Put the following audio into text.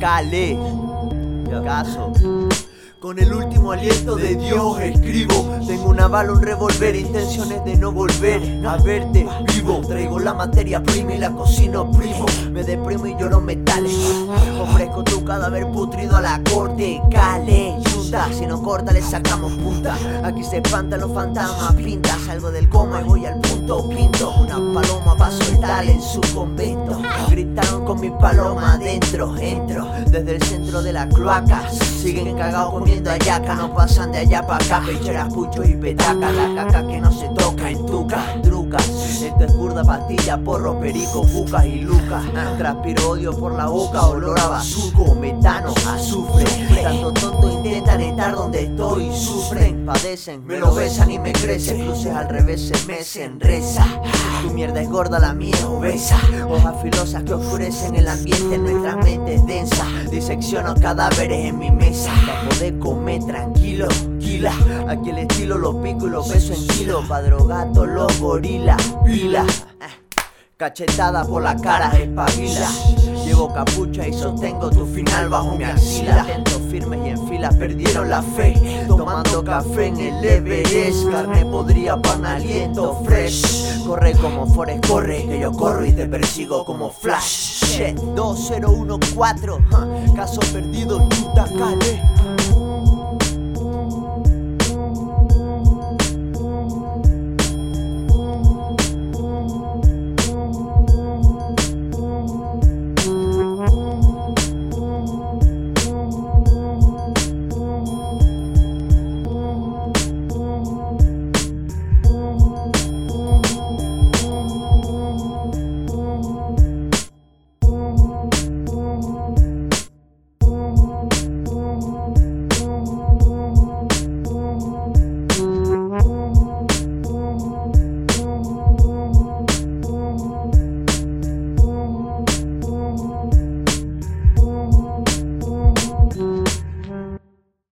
Cale. Caso. Con el último aliento de Dios escribo. Tengo una bala, un revólver, intenciones de no volver a verte vivo. Traigo la materia prima y la cocino primo. Me deprimo y lloro metales. Ofrezco tu cadáver putrido a la corte. Cale, Yuta, si no corta le sacamos punta. Aquí se espantan los fantasmas, pinta. Salgo del coma y voy al punto Pinto una paloma va a soltar en su convento Gritaron con mi paloma adentro Entro desde el centro de la cloaca. Siguen cagados comiendo ayaca No pasan de allá para acá. Pecheras, puchos y petaca La caca que no se toca en tuca Trucas Esto es curda, pastilla, porro, perico, bucas y lucas. Transpiro odio por la boca Olor a bazuco, metano, azufre padecen, me lo besan y me crecen. Cruces al revés se mecen, reza. Tu mierda es gorda, la mía es obesa. Hojas filosas que oscurecen el ambiente Nuestra mente es densa. Disecciono cadáveres en mi mesa. Para poder comer tranquilo, quila Aquí el estilo lo pico y lo peso en kilo. Pa' drogato, los gorilas, pila Cachetada por la cara, espabila Llevo capucha y sostengo tu final bajo mi axila. Atentos firmes y en fila perdieron la fe. Tomando café en el Everest Carne podría pan aliento fresh. Corre como Forest, corre Que yo corro y te persigo como Flash. Shit. 2014, huh, caso perdido, Yuta Cale